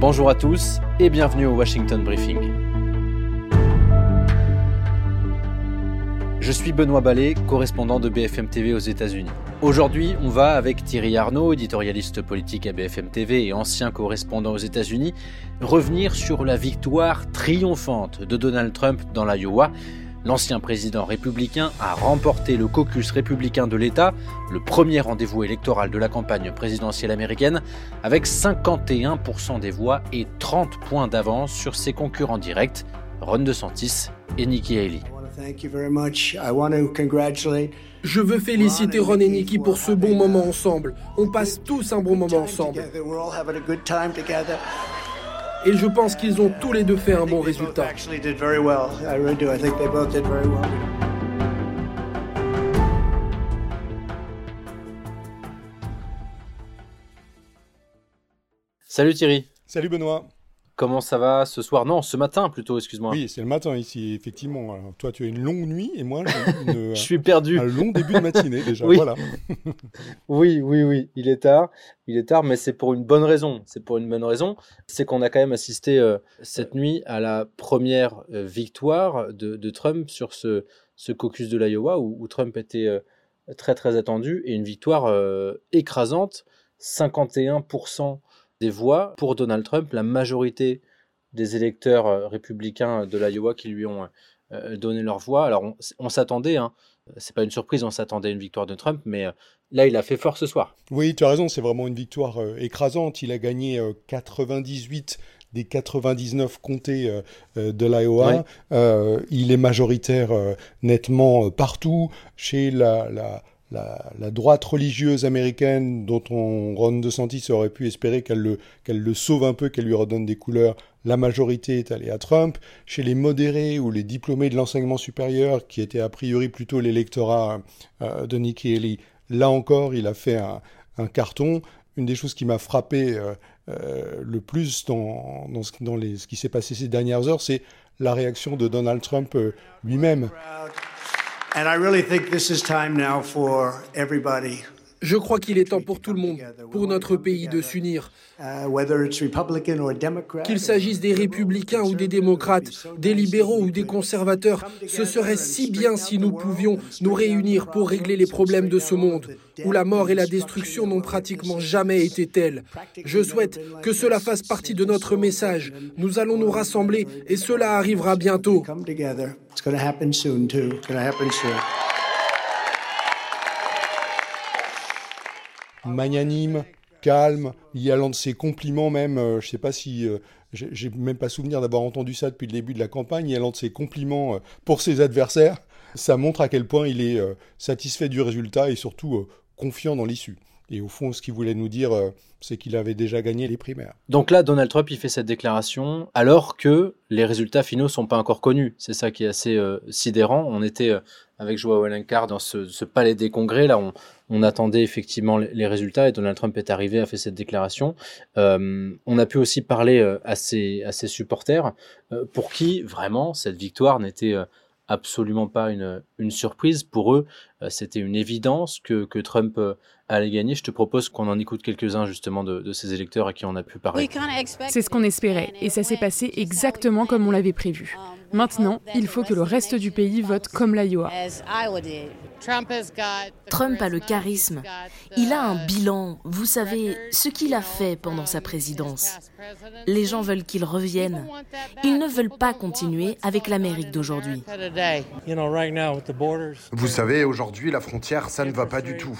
Bonjour à tous et bienvenue au Washington Briefing. Je suis Benoît Ballet, correspondant de BFM TV aux États-Unis. Aujourd'hui, on va avec Thierry Arnaud, éditorialiste politique à BFM TV et ancien correspondant aux États-Unis, revenir sur la victoire triomphante de Donald Trump dans l'Iowa. L'ancien président républicain a remporté le caucus républicain de l'État, le premier rendez-vous électoral de la campagne présidentielle américaine, avec 51% des voix et 30 points d'avance sur ses concurrents directs, Ron DeSantis et Nikki Haley. Je veux féliciter Ron et Nikki pour ce bon moment ensemble. On passe tous un bon moment ensemble. Et je pense qu'ils ont tous les deux fait un bon résultat. Salut Thierry. Salut Benoît. Comment ça va ce soir? Non, ce matin plutôt, excuse-moi. Oui, c'est le matin ici, effectivement. toi, tu as une longue nuit et moi, j'ai Je suis perdu. un long début de matinée déjà. oui. Voilà. oui, oui, oui. Il est tard. Il est tard, mais c'est pour une bonne raison. C'est pour une bonne raison. C'est qu'on a quand même assisté euh, cette nuit à la première euh, victoire de, Trump sur ce, ce caucus de l'Iowa où, Trump était euh, très, très attendu et une victoire écrasante. 51% des voix pour Donald Trump, la majorité des électeurs euh, républicains de l'Iowa qui lui ont euh, donné leur voix. Alors on, s'attendait, hein, c'est pas une surprise, on s'attendait à une victoire de Trump, mais euh, là il a fait fort ce soir. Oui, tu as raison, c'est vraiment une victoire écrasante. Il a gagné 98 des 99 comtés de l'Iowa. il est majoritaire nettement partout, chez la, la, la, droite religieuse américaine dont on, Ron DeSantis aurait pu espérer qu'elle le, sauve un peu, qu'elle lui redonne des couleurs, la majorité est allée à Trump. Chez les modérés ou les diplômés de l'enseignement supérieur, qui étaient a priori plutôt l'électorat euh, de Nikki Haley, là encore, il a fait un, carton. Une des choses qui m'a frappé euh, euh, le plus dans, ce qui s'est passé ces dernières heures, c'est la réaction de Donald Trump lui-même. And I really think this is time now for everybody Je crois qu'il est temps pour tout le monde, pour notre pays, de s'unir. Qu'il s'agisse des républicains ou des démocrates, des libéraux ou des conservateurs, ce serait si bien si nous pouvions nous réunir pour régler les problèmes de ce monde, où la mort et la destruction n'ont pratiquement jamais été telles. Je souhaite que cela fasse partie de notre message. Nous allons nous rassembler et cela arrivera bientôt. Magnanime, calme, y allant de ses compliments même, euh, je ne sais pas si, euh, j'ai même pas souvenir d'avoir entendu ça depuis le début de la campagne, y allant de ses compliments euh, pour ses adversaires, ça montre à quel point il est satisfait du résultat et surtout confiant dans l'issue. Et au fond, ce qu'il voulait nous dire, euh, c'est qu'il avait déjà gagné les primaires. Donc là, Donald Trump, il fait cette déclaration alors que les résultats finaux sont pas encore connus. C'est ça qui est assez euh, sidérant. On était euh, avec Joao Alencar dans ce, palais des congrès. Là, on, attendait effectivement les, résultats et Donald Trump est arrivé, a fait cette déclaration. on a pu aussi parler à ses, supporters pour qui vraiment cette victoire n'était absolument pas une, surprise. Pour eux, c'était une évidence que Trump euh, allait gagner. Je te propose qu'on en écoute quelques-uns justement de, de, ces électeurs à qui on a pu parler. C'est ce qu'on espérait et ça s'est passé exactement comme on l'avait prévu. Maintenant, il faut que le reste du pays vote comme l'Iowa. Trump a le charisme. Il a un bilan. Vous savez, ce qu'il a fait pendant sa présidence. Les gens veulent qu'il revienne. Ils ne veulent pas continuer avec l'Amérique d'aujourd'hui. Vous savez, aujourd'hui, la frontière, ça ne va pas du tout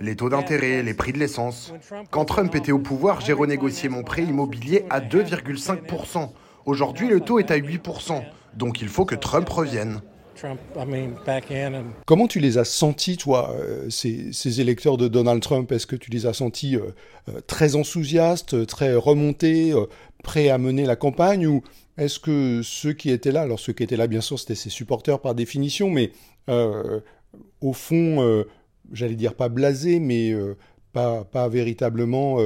les taux d'intérêt, les prix de l'essence. Quand Trump était au pouvoir, j'ai renégocié mon prêt immobilier à 2,5%. Aujourd'hui, le taux est à 8%. Donc il faut que Trump revienne. Comment tu les as sentis, toi, euh, ces, électeurs de Donald Trump? Est-ce que tu les as sentis euh, euh, très enthousiastes, très remontés, prêts à mener la campagne? Ou est-ce que ceux qui étaient là, alors ceux qui étaient là, bien sûr, c'était ses supporters par définition, mais au fond, j'allais dire pas blasés, mais pas, pas, véritablement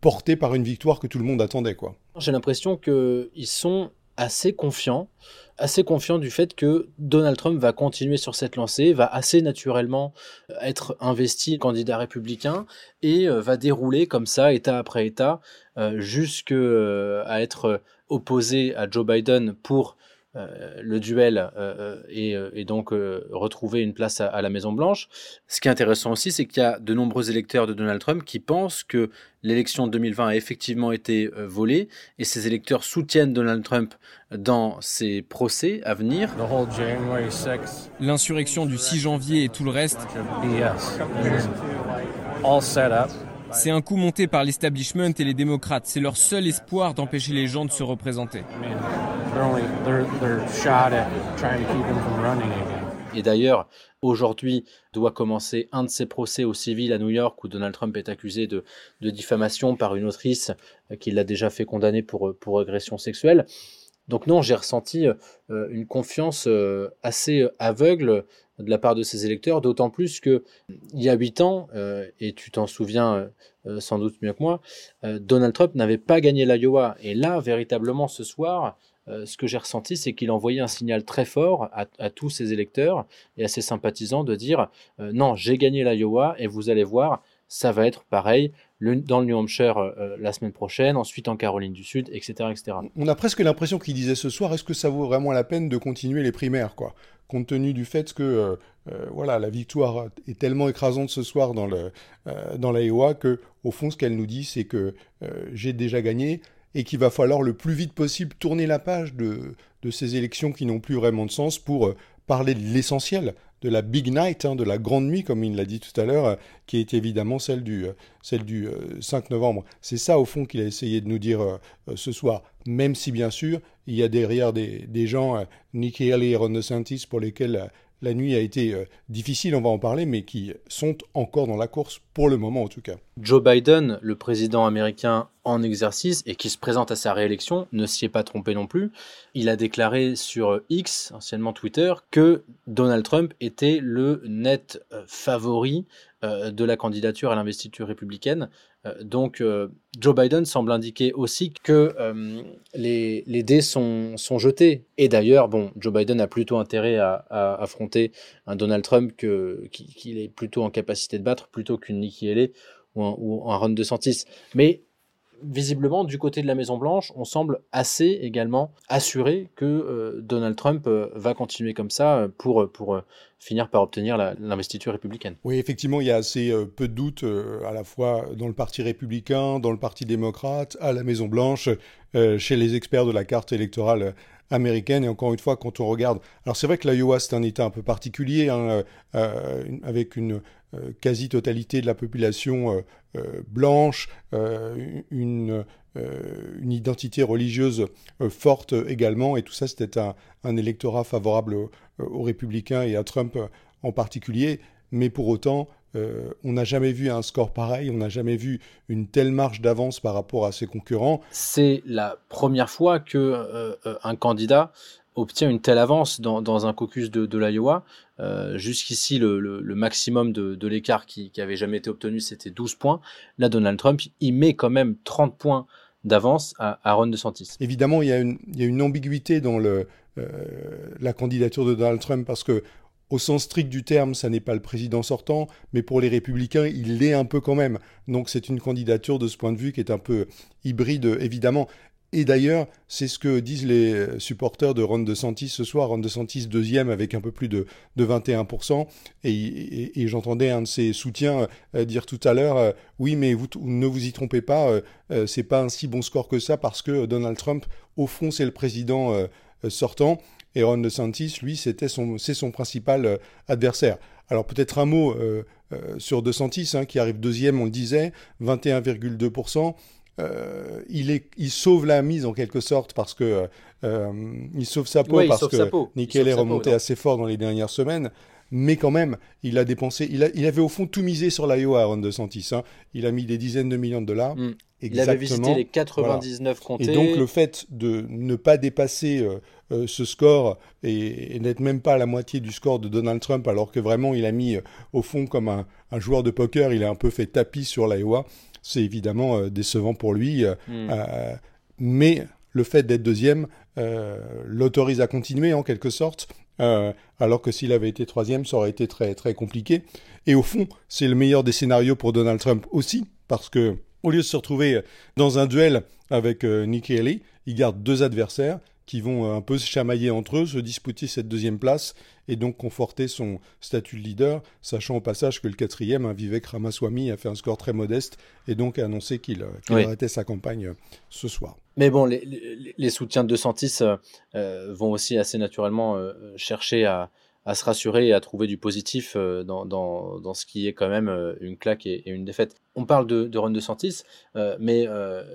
portés par une victoire que tout le monde attendait, quoi. J'ai l'impression qu'ils sont assez confiant, assez confiant du fait que Donald Trump va continuer sur cette lancée, va assez naturellement euh, être investi candidat républicain et euh, va dérouler comme ça, État après État, euh, jusqu'à être opposé à Joe Biden pour euh, le duel euh, euh, et, donc retrouver une place à, la Maison Blanche. Ce qui est intéressant aussi, c'est qu'il y a de nombreux électeurs de Donald Trump qui pensent que l'élection de 2020 a effectivement été volée et ces électeurs soutiennent Donald Trump dans ses procès à venir. L'insurrection du 6 janvier et tout le reste. C'est un coup monté par l'establishment et les démocrates. C'est leur seul espoir d'empêcher les gens de se représenter. Et d'ailleurs, aujourd'hui doit commencer un de ses procès au civil à New York où Donald Trump est accusé de, diffamation par une autrice euh, qui l'a déjà fait condamner pour, euh, pour agression sexuelle. Donc non, j'ai ressenti euh, une confiance assez aveugle de la part de ses électeurs, d'autant plus que il y a huit ans, et tu t'en souviens sans doute mieux que moi, Donald Trump n'avait pas gagné l'Iowa. Et là, véritablement, ce soir, euh, ce que j'ai ressenti, c'est qu'il envoyait un signal très fort à, tous ses électeurs et à ses sympathisants de dire euh, non, j'ai gagné l'Iowa et vous allez voir, ça va être pareil dans le New Hampshire euh, la semaine prochaine, ensuite en Caroline du Sud, etc. etc. On a presque l'impression qu'il disait ce soir, est-ce que ça vaut vraiment la peine de continuer les primaires, quoi? Compte tenu du fait que voilà la victoire est tellement écrasante ce soir dans le dans l'Iowa que au fond ce qu'elle nous dit c'est que j'ai déjà gagné et qu'il va falloir le plus vite possible tourner la page de, de ces élections qui n'ont plus vraiment de sens pour euh, parler de l'essentiel, de la big night, hein, de la grande nuit, comme il l'a dit tout à l'heure, euh, qui est évidemment celle du, euh, celle du 5 novembre. C'est ça, au fond, qu'il a essayé de nous dire ce soir, même si, bien sûr, il y a derrière des, gens, Nikki Haley et Ron DeSantis, pour lesquels la nuit a été euh, difficile, on va en parler, mais qui sont encore dans la course pour le moment en tout cas. Joe Biden, le président américain en exercice et qui se présente à sa réélection, ne s'y est pas trompé non plus. Il a déclaré sur X, anciennement Twitter, que Donald Trump était le net euh, favori euh, de la candidature à l'investiture républicaine. Euh, donc Joe Biden semble indiquer aussi que les, dés sont, jetés. Et d'ailleurs, bon, Joe Biden a plutôt intérêt à, affronter un Donald Trump qu'il qui est plutôt en capacité de battre plutôt qu'une Nikki Haley ou un, ou un Ron. Mais visiblement, du côté de la Maison-Blanche, on semble assez également assuré que euh, Donald Trump euh, va continuer comme ça euh, pour, pour finir par obtenir l'investiture républicaine. Oui, effectivement, il y a assez peu de doutes à la fois dans le Parti républicain, dans le Parti démocrate, à la Maison-Blanche, chez les experts de la carte électorale américaine. Et encore une fois, quand on regarde, alors c'est vrai que l'Iowa c'est un État un peu particulier, hein, avec une quasi-totalité de la population euh, blanche, euh, une, euh, une identité religieuse forte également, et tout ça c'était un, un, électorat favorable aux, républicains et à Trump en particulier, mais pour autant, on n'a jamais vu un score pareil, on n'a jamais vu une telle marge d'avance par rapport à ses concurrents. C'est la première fois que un candidat obtient une telle avance dans, un caucus de, l'Iowa. Euh, jusqu'ici, le, maximum de, l'écart qui, avait jamais été obtenu, c'était 12 points. Là, Donald Trump, il met quand même 30 points d'avance à, Ron DeSantis. Évidemment, il y a une, ambiguïté dans euh, la candidature de Donald Trump parce que au sens strict du terme, ça n'est pas le président sortant, mais pour les républicains, il l'est un peu quand même. Donc c'est une candidature de ce point de vue qui est un peu hybride, évidemment. Et d'ailleurs, c'est ce que disent les supporters de Ron DeSantis ce soir. Ron DeSantis deuxième avec un peu plus de, de 21%. Et, j'entendais un de ses soutiens euh, dire tout à l'heure, euh, oui, mais ne vous y trompez pas, euh, c'est pas un si bon score que ça parce que Donald Trump, au fond, c'est le président sortant. Et Ron DeSantis, lui, c'était son, c'est son principal adversaire. Alors peut-être un mot sur DeSantis, hein, qui arrive deuxième, on le disait, 21,2%. Euh, il, est, il sauve la mise en quelque sorte parce que euh, il sauve sa peau parce que Nickel est remonté assez fort dans les dernières semaines. Mais quand même, il a dépensé, il, a, il avait au fond tout misé sur l'Iowa, Ron DeSantis. Hein. Il a mis des dizaines de millions de dollars. Mm. Il avait visité les 99 comtés. Et donc le fait de ne pas dépasser euh, ce score et, n'être même pas à la moitié du score de Donald Trump, alors que vraiment il a mis au fond comme un, un, joueur de poker, il a un peu fait tapis sur l'Iowa c'est évidemment euh, décevant pour lui. Euh, hmm. euh, mais le fait d'être deuxième l'autorise à continuer en quelque sorte, alors que s'il avait été troisième, ça aurait été très très compliqué. Et au fond, c'est le meilleur des scénarios pour Donald Trump aussi, parce que au lieu de se retrouver dans un duel avec Nikki Haley, il garde deux adversaires qui vont euh, un peu se chamailler entre eux, se disputer cette deuxième place et donc conforter son statut de leader, sachant au passage que le quatrième, hein, Vivek Ramaswamy, a fait un score très modeste et donc a annoncé qu'il euh, arrêtait sa campagne euh, ce soir. Mais bon, les, soutiens de DeSantis vont aussi assez naturellement chercher à, à se rassurer et à trouver du positif euh, dans, dans, dans, ce qui est quand même euh, une claque et, une défaite. On parle de, de Ron DeSantis, euh, mais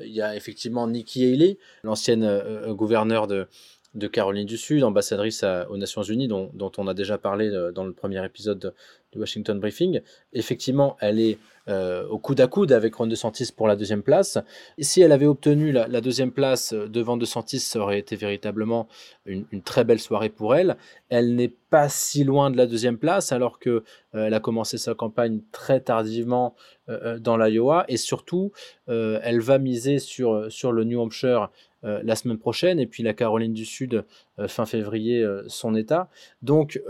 il y a effectivement Nikki Haley, l'ancienne gouverneure de, de Caroline du Sud, ambassadrice aux Nations Unies, dont, on a déjà parlé dans le premier épisode du Washington Briefing. Effectivement, elle est euh, au coude à coude avec Ron DeSantis pour la deuxième place. si elle avait obtenu la, deuxième place euh, devant DeSantis, ça aurait été véritablement une, très belle soirée pour elle. Elle n'est pas si loin de la deuxième place, alors que euh, elle a commencé sa campagne très tardivement dans l'Iowa, et surtout, elle va miser sur, sur le New Hampshire la semaine prochaine, et puis la Caroline du Sud fin février, son État. Donc,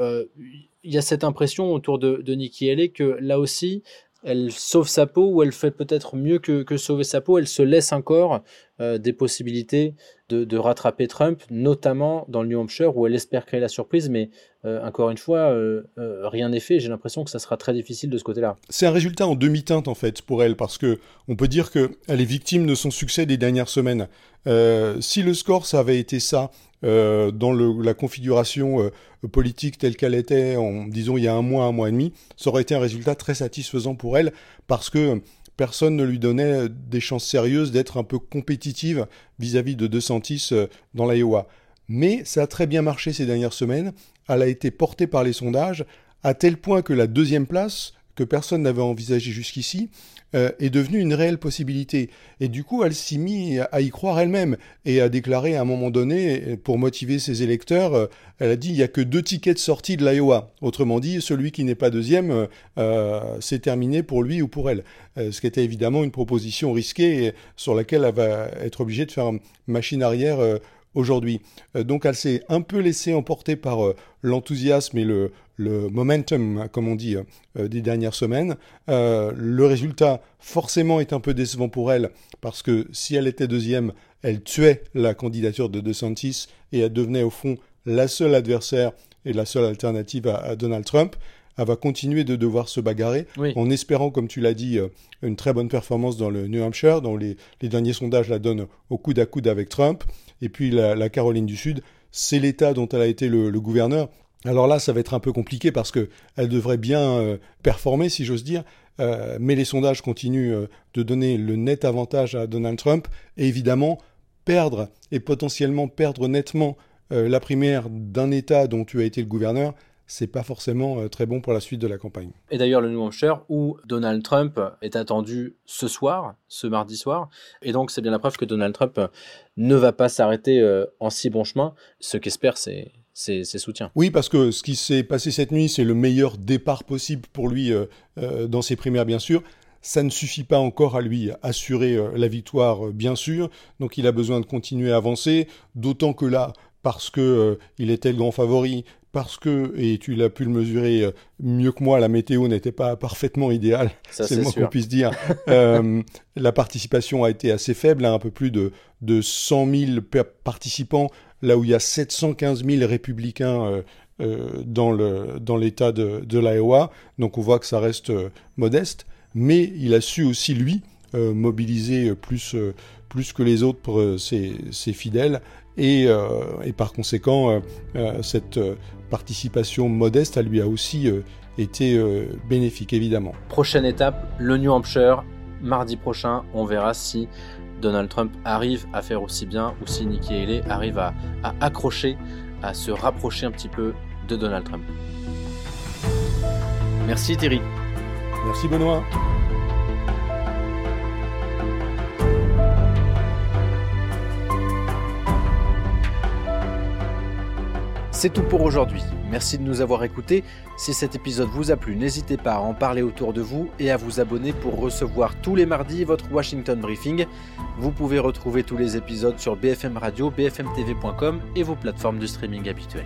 il y a cette impression autour de, de Nikki Haley que là aussi, elle sauve sa peau ou elle fait peut-être mieux que, sauver sa peau, elle se laisse encore euh, des possibilités de, rattraper Trump, notamment dans le New Hampshire où elle espère créer la surprise, mais euh, encore une fois, euh, rien n'est fait. J'ai l'impression que ça sera très difficile de ce côté-là. C'est un résultat en demi-teinte en fait pour elle, parce que on peut dire qu'elle est victime de son succès des dernières semaines. si le score ça avait été ça, dans la configuration politique telle qu'elle était, en, disons, il y a un mois, un mois et demi, ça aurait été un résultat très satisfaisant pour elle parce que personne ne lui donnait des chances sérieuses d'être un peu compétitive vis-à-vis de DeSantis euh, dans l'Iowa. Mais ça a très bien marché ces dernières semaines. Elle a été portée par les sondages à tel point que la deuxième place, que personne n'avait envisagé jusqu'ici, euh, est devenue une réelle possibilité. Et du coup, elle s'y mit à y croire elle-même et a déclaré à un moment donné, pour motiver ses électeurs, euh, elle a dit il n'y a que deux tickets de sortie de l'Iowa. Autrement dit, celui qui n'est pas deuxième, euh, c'est terminé pour lui ou pour elle. ce qui était évidemment une proposition risquée sur laquelle elle va être obligée de faire machine arrière aujourd'hui. donc elle s'est un peu laissée emporter par l'enthousiasme et le, le momentum, comme on dit, euh, des dernières semaines. Euh, le résultat, forcément, est un peu décevant pour elle, parce que si elle était deuxième, elle tuait la candidature de DeSantis et elle devenait au fond la seule adversaire et la seule alternative à, Donald Trump. Elle va continuer de devoir se bagarrer en espérant, comme tu l'as dit, euh, une très bonne performance dans le New Hampshire, dont les, derniers sondages la donnent au coude à coude avec Trump. Et puis la, Caroline du Sud, c'est l'État dont elle a été le gouverneur. Alors là, ça va être un peu compliqué parce que elle devrait bien euh, performer, si j'ose dire. Euh, mais les sondages continuent euh, de donner le net avantage à Donald Trump et évidemment perdre et potentiellement perdre nettement la primaire d'un État dont tu as été le gouverneur, c'est pas forcément très bon pour la suite de la campagne. Et d'ailleurs, le New Hampshire, où Donald Trump est attendu ce soir, ce mardi soir, et donc c'est bien la preuve que Donald Trump ne va pas s'arrêter en si bon chemin. Ce qu'espère, c'est ses, soutiens. Oui, parce que ce qui s'est passé cette nuit, c'est le meilleur départ possible pour lui euh, euh, dans ses primaires, bien sûr. Ça ne suffit pas encore à lui assurer euh, la victoire, bien sûr. Donc il a besoin de continuer à avancer, d'autant que là, parce que il était le grand favori, parce que, et tu l'as pu le mesurer mieux que moi, la météo n'était pas parfaitement idéale, c'est le moins qu'on puisse dire. la participation a été assez faible, hein, un peu plus de, de 100 000 participants là où il y a 715 000 républicains euh, euh, dans, le, dans l'État de, de l'Iowa. Donc on voit que ça reste euh, modeste. Mais il a su aussi, lui, mobiliser plus, plus que les autres pour ses, ses, fidèles. Et, et, par conséquent, cette participation modeste, elle lui a aussi été bénéfique, évidemment. Prochaine étape, le New Hampshire. Mardi prochain, on verra si Donald Trump arrive à faire aussi bien ou si Nikki Haley arrive à, accrocher, à se rapprocher un petit peu de Donald Trump. Merci Thierry. Merci Benoît. C'est tout pour aujourd'hui. Merci de nous avoir écoutés. Si cet épisode vous a plu, n'hésitez pas à en parler autour de vous et à vous abonner pour recevoir tous les mardis votre Washington Briefing. Vous pouvez retrouver tous les épisodes sur BFM Radio, bfmtv.com et vos plateformes de streaming habituelles.